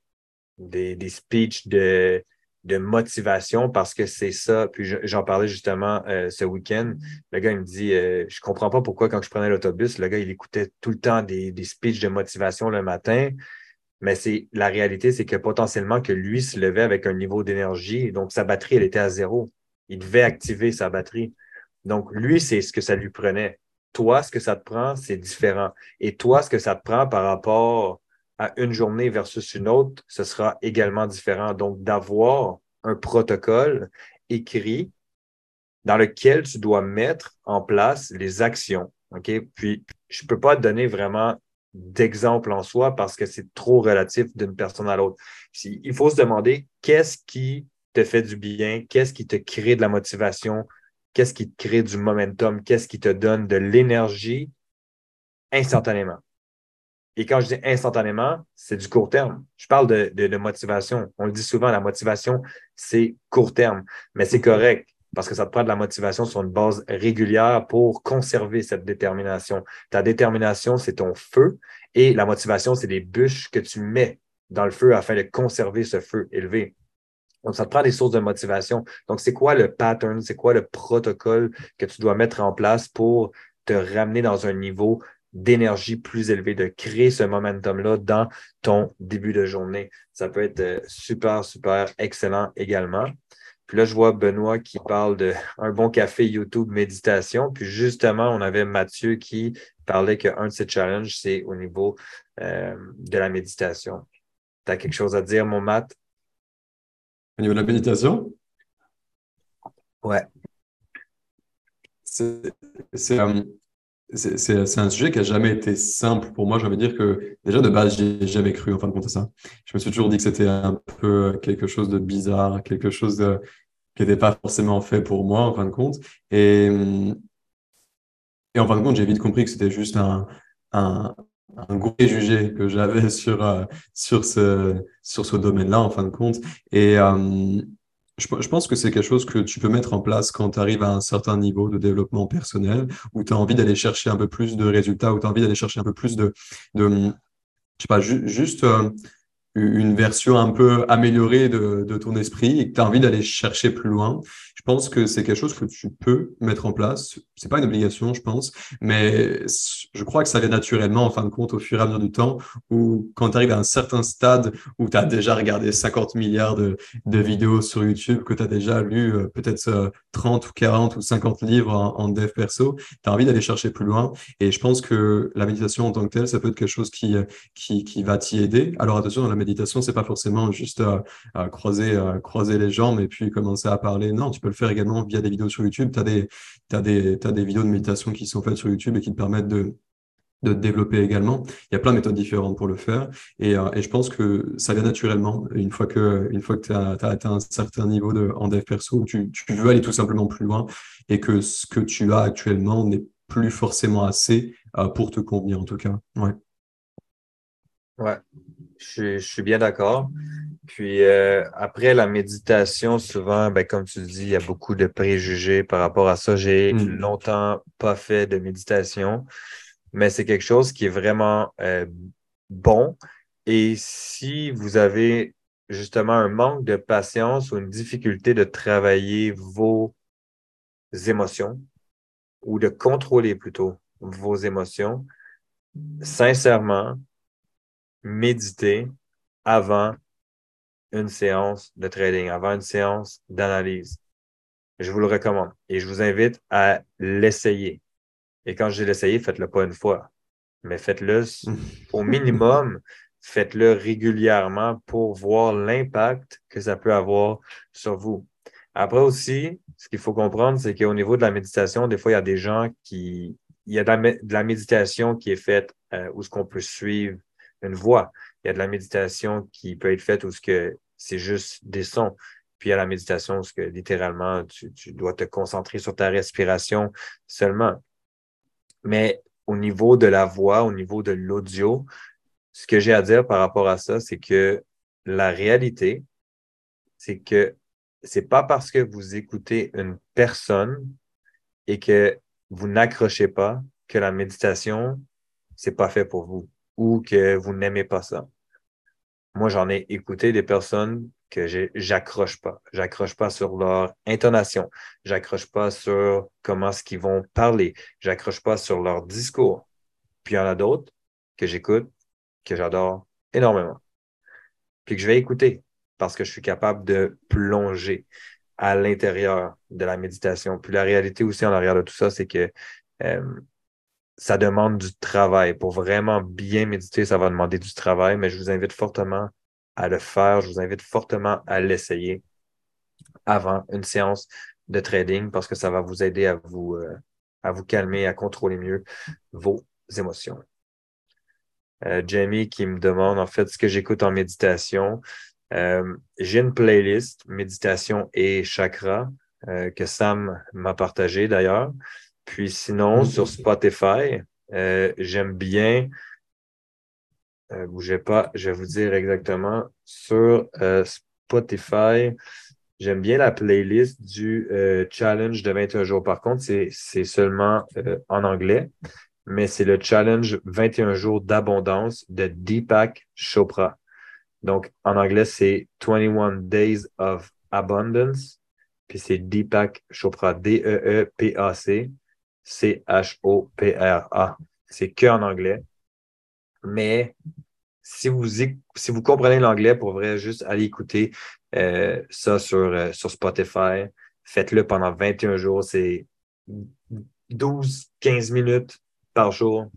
[SPEAKER 1] des, des speeches de, de motivation parce que c'est ça. Puis j'en parlais justement euh, ce week-end. Le gars, il me dit euh, Je comprends pas pourquoi, quand je prenais l'autobus, le gars, il écoutait tout le temps des, des speeches de motivation le matin. Mais c'est la réalité, c'est que potentiellement que lui se levait avec un niveau d'énergie, donc sa batterie, elle était à zéro. Il devait activer sa batterie. Donc, lui, c'est ce que ça lui prenait. Toi, ce que ça te prend, c'est différent. Et toi, ce que ça te prend par rapport à une journée versus une autre, ce sera également différent. Donc, d'avoir un protocole écrit dans lequel tu dois mettre en place les actions. OK? Puis, je ne peux pas te donner vraiment d'exemple en soi parce que c'est trop relatif d'une personne à l'autre. Il faut se demander qu'est-ce qui te fait du bien, qu'est-ce qui te crée de la motivation, qu'est-ce qui te crée du momentum, qu'est-ce qui te donne de l'énergie instantanément. Et quand je dis instantanément, c'est du court terme. Je parle de, motivation. On le dit souvent, la motivation, c'est court terme, mais c'est correct parce que ça te prend de la motivation sur une base régulière pour conserver cette détermination. Ta détermination, c'est ton feu et la motivation, c'est des bûches que tu mets dans le feu afin de conserver ce feu élevé. Donc, ça te prend des sources de motivation. Donc, c'est quoi le pattern, c'est quoi le protocole que tu dois mettre en place pour te ramener dans un niveau d'énergie plus élevé, de créer ce momentum-là dans ton début de journée? Ça peut être euh, super, super excellent également. Puis là, je vois Benoît qui parle d'un [laughs] bon café YouTube méditation. Puis justement, on avait Mathieu qui parlait qu'un de ses challenges, c'est au niveau euh, de la méditation. Tu as quelque chose à dire, mon Matt?
[SPEAKER 2] Au niveau de la méditation?
[SPEAKER 1] Ouais.
[SPEAKER 2] C'est euh, un sujet qui n'a jamais été simple pour moi. Envie de dire que déjà de base, j'ai jamais cru en fin de compte à ça. Je me suis toujours dit que c'était un peu quelque chose de bizarre, quelque chose de, qui n'était pas forcément fait pour moi en fin de compte. Et, et en fin de compte, j'ai vite compris que c'était juste un, un, un gros préjugé que j'avais [laughs] sur, euh, sur ce, sur ce domaine-là, en fin de compte. Et euh, je, je, pense que c'est quelque chose que tu peux mettre en place quand tu arrives à un certain niveau de développement personnel, où tu as envie d'aller chercher un peu plus de résultats, où tu as envie d'aller chercher un peu plus de, de je sais pas, juste euh, une version un peu améliorée de, de ton esprit et que tu as envie d'aller chercher plus loin, je pense que c'est quelque chose que tu peux mettre en place. C'est pas une obligation, je pense, mais je crois que ça vient naturellement en fin de compte au fur et à mesure du temps où quand tu arrives à un certain stade où tu as déjà regardé 50 milliards de, de vidéos sur YouTube, que tu as déjà lu euh, peut-être 30 euh, ou 40 ou 50 livres en, dev perso, tu as envie d'aller chercher plus loin et je pense que la méditation en tant que telle, ça peut être quelque chose qui, qui, qui va t'y aider. Alors attention, dans la méditation, c'est pas forcément juste à, croiser, à croiser les jambes et puis commencer à parler. Non, tu peux le faire également via des vidéos sur YouTube. Tu as des, as des, as des vidéos de méditation qui sont faites sur YouTube et qui te permettent de, de développer également. Il y a plein de méthodes différentes pour le faire. Et, euh, et je pense que ça vient naturellement une fois que, une fois que tu as, atteint un certain niveau de, en dev perso, tu, veux aller tout simplement plus loin et que ce que tu as actuellement n'est plus forcément assez euh, pour te convenir en tout cas. Ouais.
[SPEAKER 1] Ouais, je, suis bien d'accord. Puis euh, après la méditation, souvent, ben, comme tu dis, il y a beaucoup de préjugés par rapport à ça. J'ai mm. longtemps pas fait de méditation, mais c'est quelque chose qui est vraiment euh, bon. Et si vous avez justement un manque de patience ou une difficulté de travailler vos émotions ou de contrôler plutôt vos émotions, sincèrement, méditer avant une séance de trading, avant une séance d'analyse. Je vous le recommande et je vous invite à l'essayer. Et quand je dis l'essayer, faites-le pas une fois, mais faites-le [laughs] au minimum, faites-le régulièrement pour voir l'impact que ça peut avoir sur vous. Après aussi, ce qu'il faut comprendre, c'est qu'au niveau de la méditation, des fois, il y a des gens qui, il y a de la, méditation qui est faite euh, où ce qu'on peut suivre une voix. Il y a de la méditation qui peut être faite où ce que c'est juste des sons. Puis il y a la méditation où ce que littéralement tu, tu dois te concentrer sur ta respiration seulement. Mais au niveau de la voix, au niveau de l'audio, ce que j'ai à dire par rapport à ça, c'est que la réalité, c'est que c'est pas parce que vous écoutez une personne et que vous n'accrochez pas que la méditation, c'est pas fait pour vous ou que vous n'aimez pas ça. Moi, j'en ai écouté des personnes que j'accroche pas. J'accroche pas sur leur intonation. J'accroche pas sur comment ce qu'ils vont parler. J'accroche pas sur leur discours. Puis il y en a d'autres que j'écoute, que j'adore énormément. Puis que je vais écouter parce que je suis capable de plonger à l'intérieur de la méditation. Puis la réalité aussi en arrière de tout ça, c'est que euh, ça demande du travail. Pour vraiment bien méditer, ça va demander du travail, mais je vous invite fortement à le faire. Je vous invite fortement à l'essayer avant une séance de trading parce que ça va vous aider à vous, euh, à vous calmer, à contrôler mieux vos émotions. Euh, Jamie qui me demande en fait ce que j'écoute en méditation. Euh, j'ai une playlist méditation et chakra que Sam m'a partagé d'ailleurs. Puis sinon, sur Spotify, euh, j'aime bien, euh, bougez pas, je vais vous dire exactement, sur euh, Spotify, j'aime bien la playlist du challenge de 21 jours. Par contre, c'est seulement en anglais, mais c'est le challenge 21 jours d'abondance de Deepak Chopra. Donc, en anglais, c'est 21 Days of Abundance. Puis c'est Deepak Chopra, D-E-E-P-A-C. C-H-O-P-R-A. C'est que en anglais. Mais si vous, comprenez l'anglais, pour vrai, juste aller écouter euh, ça sur, euh, sur Spotify. Faites-le pendant 21 jours. C'est 12-15 minutes par jour.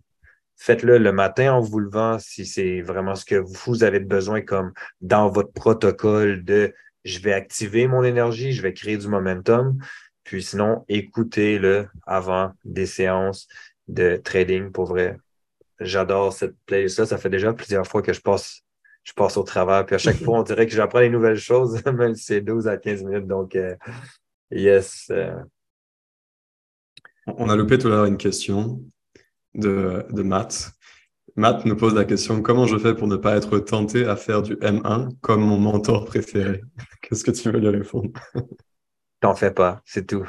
[SPEAKER 1] Faites-le le matin en vous levant si c'est vraiment ce que vous avez besoin comme dans votre protocole de je vais activer mon énergie, je vais créer du momentum. Puis sinon, écoutez-le avant des séances de trading pour vrai. J'adore cette playlist-là. Ça fait déjà plusieurs fois que je passe, je passe au travers. Puis à chaque fois, on dirait que j'apprends des nouvelles choses, [laughs] même si c'est 12 à 15 minutes. Donc, euh, yes. Euh.
[SPEAKER 2] On a loupé tout à l'heure une question de, de Matt. Matt nous pose la question comment je fais pour ne pas être tenté à faire du M1 comme mon mentor préféré? [laughs] Qu'est-ce que tu veux lui répondre
[SPEAKER 1] T'en fais pas, c'est tout.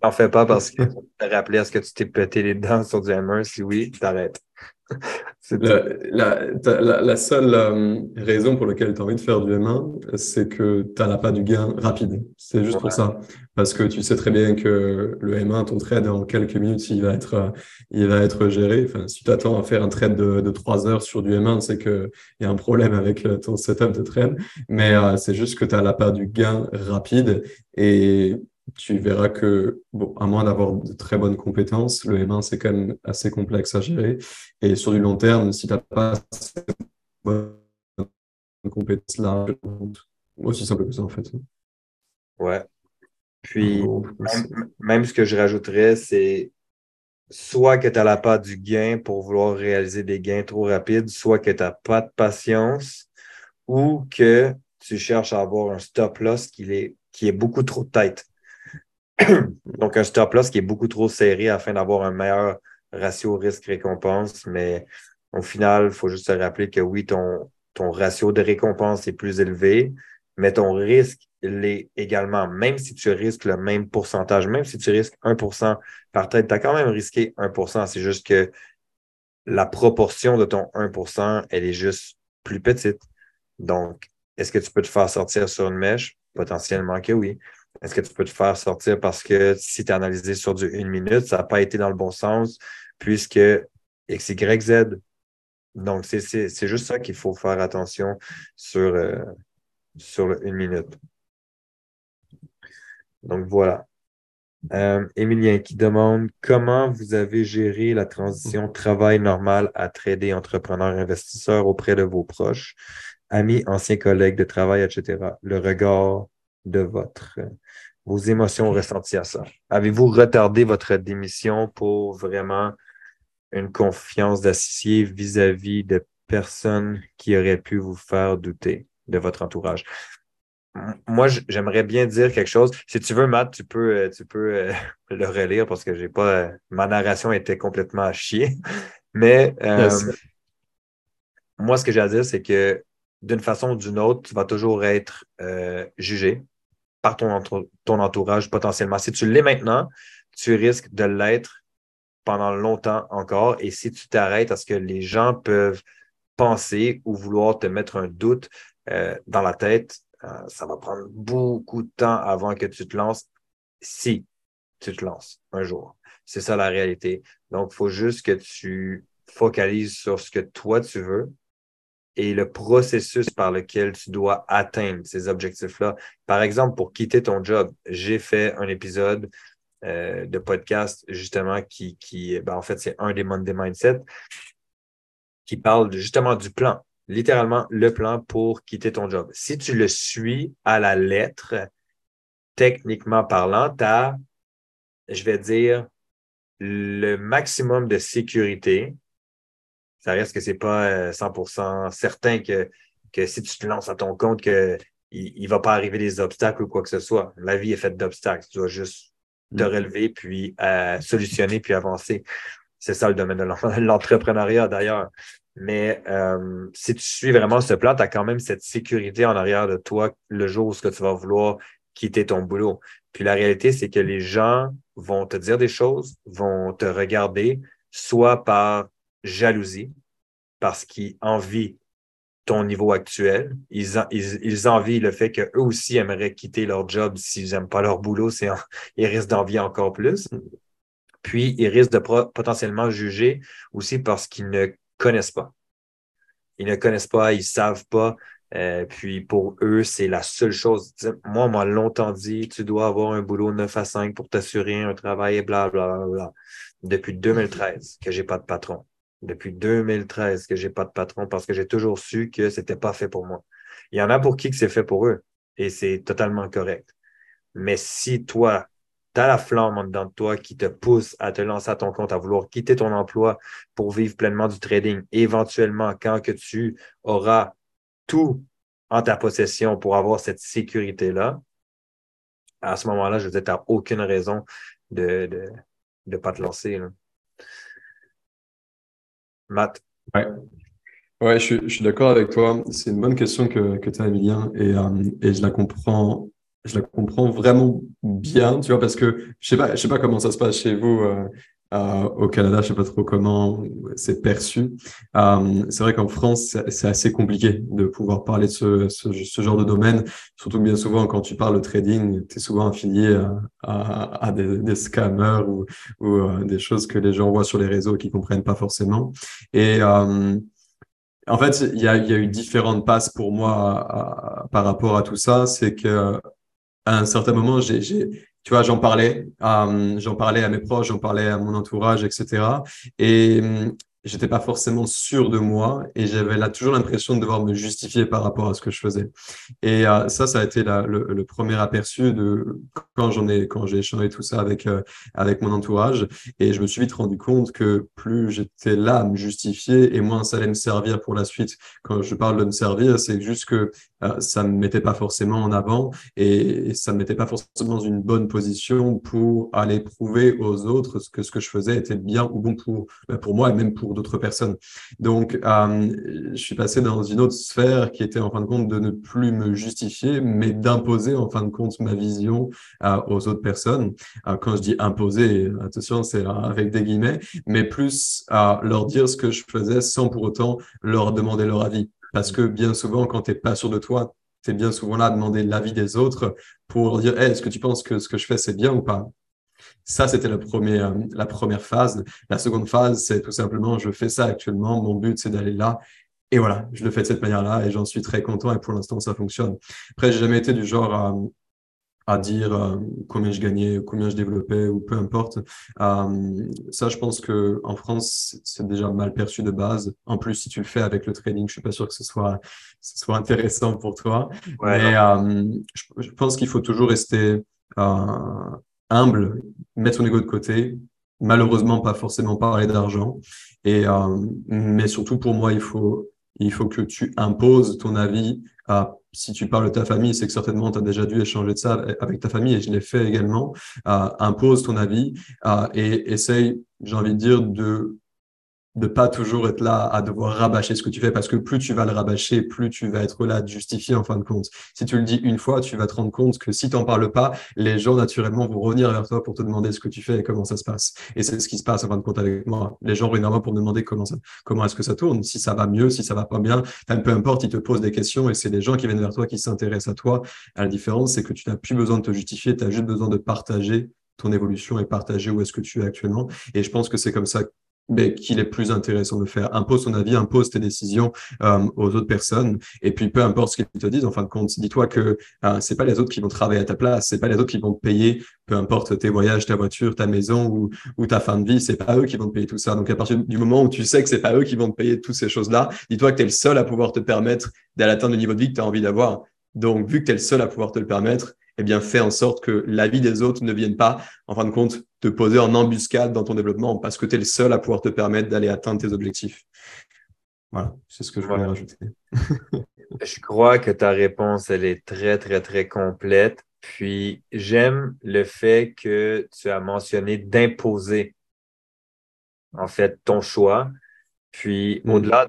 [SPEAKER 1] T'en fais pas parce que te rappeler à ce que tu t'es pété les dents sur du hammer. Si oui, t'arrêtes. [laughs]
[SPEAKER 2] la, la, la, seule euh, raison pour laquelle tu as envie de faire du M1, c'est que tu n'as pas du gain rapide. C'est juste pour ça. Parce que tu sais très bien que le M1, ton trade, en quelques minutes, il va être, euh, il va être géré. Enfin, si tu attends à faire un trade de, de 3 heures sur du M1, c'est qu'il y a un problème avec euh, ton setup de trade. Mais c'est juste que tu n'as pas du gain rapide. Et tu verras que, bon, à moins d'avoir de très bonnes compétences, le M1, c'est quand même assez complexe à gérer. Et sur du long terme, si tu n'as pas ces bonnes compétences là, aussi simple que ça, en fait.
[SPEAKER 1] Ouais. Puis, même, ce que je rajouterais, c'est soit que tu n'as pas du gain pour vouloir réaliser des gains trop rapides, soit que tu n'as pas de patience ou que tu cherches à avoir un stop loss qui est, qui est beaucoup trop tête. [clears throat] Donc, un stop loss qui est beaucoup trop serré afin d'avoir un meilleur ratio risque-récompense. Mais au final, il faut juste se rappeler que oui, ton, ton ratio de récompense est plus élevé, mais ton risque l'est également. Même si tu risques le même pourcentage, même si tu risques 1% par tête, tu as quand même risqué 1% C'est juste que la proportion de ton 1% elle est juste plus petite. Donc, est-ce que tu peux te faire sortir sur une mèche? Potentiellement que oui. Est-ce que tu peux te faire sortir parce que si tu as analysé sur du une minute, ça n'a pas été dans le bon sens, puisque X, Y, Z. Donc, c'est juste ça qu'il faut faire attention sur, euh, sur une minute. Donc, voilà. Euh, Émilien qui demande comment vous avez géré la transition travail normal à trader entrepreneur investisseur auprès de vos proches, amis, anciens collègues de travail, etc. Le regard de votre, vos émotions ressenties à ça? Avez-vous retardé votre démission pour vraiment une confiance d'associé vis-à-vis de personnes qui auraient pu vous faire douter de votre entourage? Moi, j'aimerais bien dire quelque chose. Si tu veux, Matt, tu peux, euh, tu peux euh, [laughs] le relire parce que j'ai pas. Euh, ma narration était complètement à chier. [laughs] Mais moi, ce que j'ai à dire, c'est que d'une façon ou d'une autre, tu vas toujours être jugé par ton, ton entourage potentiellement. Si tu l'es maintenant, tu risques de l'être pendant longtemps encore. Et si tu t'arrêtes à ce que les gens peuvent penser ou vouloir te mettre un doute euh, dans la tête, euh, ça va prendre beaucoup de temps avant que tu te lances, si tu te lances un jour. C'est ça la réalité. Donc, il faut juste que tu focalises sur ce que toi tu veux et le processus par lequel tu dois atteindre ces objectifs-là. Par exemple, pour quitter ton job, j'ai fait un épisode euh, de podcast justement qui, qui ben, en fait, c'est un des Monday Mindset qui parle justement du plan, littéralement le plan pour quitter ton job. Si tu le suis à la lettre, techniquement parlant, tu as, je vais dire, le maximum de sécurité. Ça reste que c'est pas 100% euh, certain que, que si tu te lances à ton compte, que il, va pas arriver des obstacles ou quoi que ce soit. La vie est faite d'obstacles. Tu dois juste te mm. relever, puis euh, solutionner, puis avancer. C'est ça le domaine de [laughs] l'entrepreneuriat d'ailleurs. Mais euh, si tu suis vraiment ce plan, tu as quand même cette sécurité en arrière de toi le jour où ce que tu vas vouloir quitter ton boulot. Puis la réalité, c'est que les gens vont te dire des choses, vont te regarder, soit par jalousie, parce qu'ils envient ton niveau actuel. Ils, ils, ils envient le fait qu'eux aussi aimeraient quitter leur job s'ils n'aiment pas leur boulot. [laughs] Ils risquent d'envier encore plus. Puis, ils risquent de potentiellement juger aussi parce qu'ils ne connaissent pas. Ils ne connaissent pas, ils savent pas. Euh, puis pour eux, c'est la seule chose. Moi, on m'a longtemps dit, tu dois avoir un boulot 9 à 5 pour t'assurer un travail et bla, bla, bla, Depuis 2013 que j'ai pas de patron. Depuis 2013 que j'ai pas de patron parce que j'ai toujours su que c'était pas fait pour moi. Il y en a pour qui que c'est fait pour eux et c'est totalement correct. Mais si toi, tu as la flamme en dedans de toi qui te pousse à te lancer à ton compte, à vouloir quitter ton emploi pour vivre pleinement du trading. éventuellement, quand que tu auras tout en ta possession pour avoir cette sécurité-là, à ce moment-là, je veux dire, tu n'as aucune raison de ne de, de pas te lancer. Matt?
[SPEAKER 2] Ouais. Ouais, je, suis d'accord avec toi. C'est une bonne question que, que tu as, Emilien, et, euh, et je la comprends je la comprends vraiment bien, tu vois, parce que je sais pas, je sais pas comment ça se passe chez vous euh, euh, au Canada, je sais pas trop comment c'est perçu. Euh, c'est vrai qu'en France, c'est assez compliqué de pouvoir parler de ce, ce, genre de domaine, surtout bien souvent, quand tu parles de trading, tu es souvent affilié à, à, des, des, scammers ou, ou euh, des choses que les gens voient sur les réseaux et qui comprennent pas forcément. Et euh, en fait, il y a, y a, eu différentes passes pour moi par rapport à tout ça. C'est que à un certain moment, j'ai, tu vois, j'en parlais, euh, j'en parlais à mes proches, j'en parlais à mon entourage, etc. Et j'étais pas forcément sûr de moi et j'avais là toujours l'impression de devoir me justifier par rapport à ce que je faisais. Et euh, ça, ça a été le, premier aperçu de quand j'en ai quand j'ai échangé tout ça avec euh, avec mon entourage et je me suis vite rendu compte que plus j'étais là à me justifier et moins ça allait me servir pour la suite. Quand je parle de me servir, c'est juste que euh, ça me mettait pas forcément en avant et, ça me mettait pas forcément dans une bonne position pour aller prouver aux autres que ce que je faisais était bien ou bon pour bah, pour moi et même pour d'autres personnes. Donc, euh, je suis passé dans une autre sphère qui était en fin de compte de ne plus me justifier, mais d'imposer en fin de compte ma vision euh, aux autres personnes. Euh, quand je dis imposer, attention, c'est avec des guillemets, mais plus à leur dire ce que je faisais sans pour autant leur demander leur avis. Parce que bien souvent, quand tu n'es pas sûr de toi, tu es bien souvent là à demander l'avis des autres pour dire est-ce que tu penses que ce que je fais, c'est bien ou pas? Ça, c'était la première, la première phase. La seconde phase, c'est tout simplement, je fais ça actuellement. Mon but, c'est d'aller là. Et voilà, je le fais de cette manière-là et j'en suis très content. Et pour l'instant, ça fonctionne. Après, j'ai jamais été du genre à, dire euh, combien je gagnais, combien je développais ou peu importe. Euh, ça, je pense que en France, c'est déjà mal perçu de base. En plus, si tu le fais avec le trading, je suis pas sûr que ce soit, ce soit intéressant pour toi. Mais euh, je, je, pense qu'il faut toujours rester humble, mettre son ego de côté, malheureusement pas forcément parler d'argent. Et euh, mais surtout pour moi, il faut il faut que tu imposes ton avis. À, si tu parles de ta famille, c'est que certainement tu as déjà dû échanger de ça avec ta famille et je l'ai fait également. Euh, impose ton avis euh, et essaye, j'ai envie de dire, de de pas toujours être là à devoir rabâcher ce que tu fais parce que plus tu vas le rabâcher, plus tu vas être là à justifier en fin de compte. Si tu le dis une fois, tu vas te rendre compte que si tu n'en parles pas, les gens naturellement vont revenir vers toi pour te demander ce que tu fais et comment ça se passe. Et c'est ce qui se passe en fin de compte avec moi. Les gens reviennent vers moi pour me demander comment ça, comment est-ce que ça tourne, si ça va mieux, si ça va pas bien. peu importe, ils te posent des questions et c'est les gens qui viennent vers toi qui s'intéressent à toi. la différence, c'est que tu n'as plus besoin de te justifier, tu as juste besoin de partager ton évolution et partager où est-ce que tu es actuellement. Et je pense que c'est comme ça mais qu'il est plus intéressant de faire. Impose ton avis, impose tes décisions euh, aux autres personnes, et puis peu importe ce qu'ils te disent, en fin de compte, dis-toi que euh, c'est pas les autres qui vont travailler à ta place, c'est pas les autres qui vont te payer, peu importe tes voyages, ta voiture, ta maison ou, ta fin de vie, c'est pas eux qui vont te payer tout ça. Donc à partir du moment où tu sais que c'est pas eux qui vont te payer toutes ces choses-là, dis-toi que tu es le seul à pouvoir te permettre d'aller atteindre le niveau de vie que tu as envie d'avoir. Donc vu que tu es le seul à pouvoir te le permettre, eh bien, fais en sorte que la vie des autres ne vienne pas, en fin de compte, te poser en embuscade dans ton développement parce que tu es le seul à pouvoir te permettre d'aller atteindre tes objectifs. Voilà, c'est ce que je voulais rajouter. [laughs]
[SPEAKER 1] je crois que ta réponse, elle est très, très, très complète. Puis, j'aime le fait que tu as mentionné d'imposer, en fait, ton choix. Puis, mm. au-delà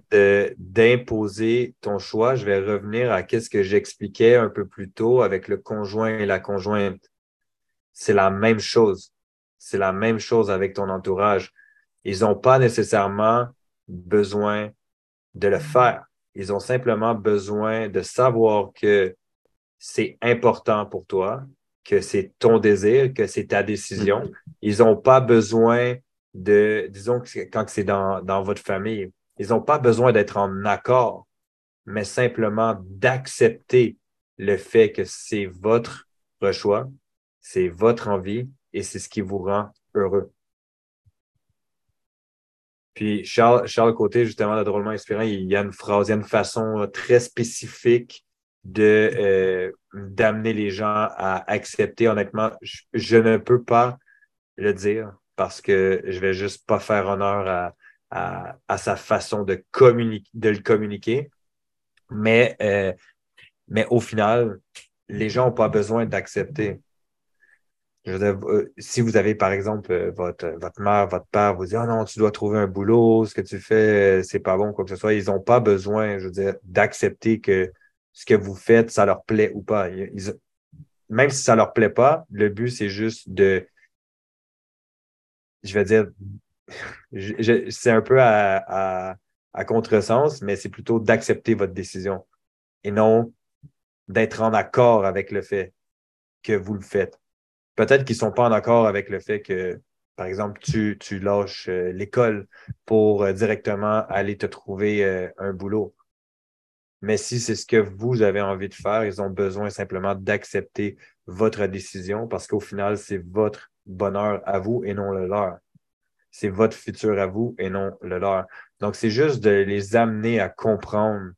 [SPEAKER 1] d'imposer ton choix, je vais revenir à ce que j'expliquais un peu plus tôt avec le conjoint et la conjointe. C'est la même chose. C'est la même chose avec ton entourage. Ils n'ont pas nécessairement besoin de le faire. Ils ont simplement besoin de savoir que c'est important pour toi, que c'est ton désir, que c'est ta décision. Mm. Ils n'ont pas besoin de, disons quand c'est dans, dans votre famille, ils n'ont pas besoin d'être en accord, mais simplement d'accepter le fait que c'est votre choix, c'est votre envie et c'est ce qui vous rend heureux. Puis Charles, Charles Côté, justement, de Drôlement Inspirant, il y a une phrase, il y a une façon très spécifique de euh, d'amener les gens à accepter. Honnêtement, je, ne peux pas le dire parce que je vais juste pas faire honneur à, sa façon de, de le communiquer. Mais, euh, mais au final, les gens n'ont pas besoin d'accepter. Euh, si vous avez, par exemple, euh, votre, votre mère, votre père vous dit oh non, tu dois trouver un boulot, ce que tu fais, c'est pas bon, quoi que ce soit, ils n'ont pas besoin, je veux dire, d'accepter que ce que vous faites, ça leur plaît ou pas. même si ça leur plaît pas, le but, c'est juste de je vais dire, c'est un peu à, à, contresens, mais c'est plutôt d'accepter votre décision et non d'être en accord avec le fait que vous le faites. Peut-être qu'ils ne sont pas en accord avec le fait que, par exemple, tu, tu lâches euh, l'école pour euh, directement aller te trouver euh, un boulot. Mais si c'est ce que vous avez envie de faire, ils ont besoin simplement d'accepter votre décision parce qu'au final, c'est votre bonheur à vous et non le leur. C'est votre futur à vous et non le leur. Donc, c'est juste de les amener à comprendre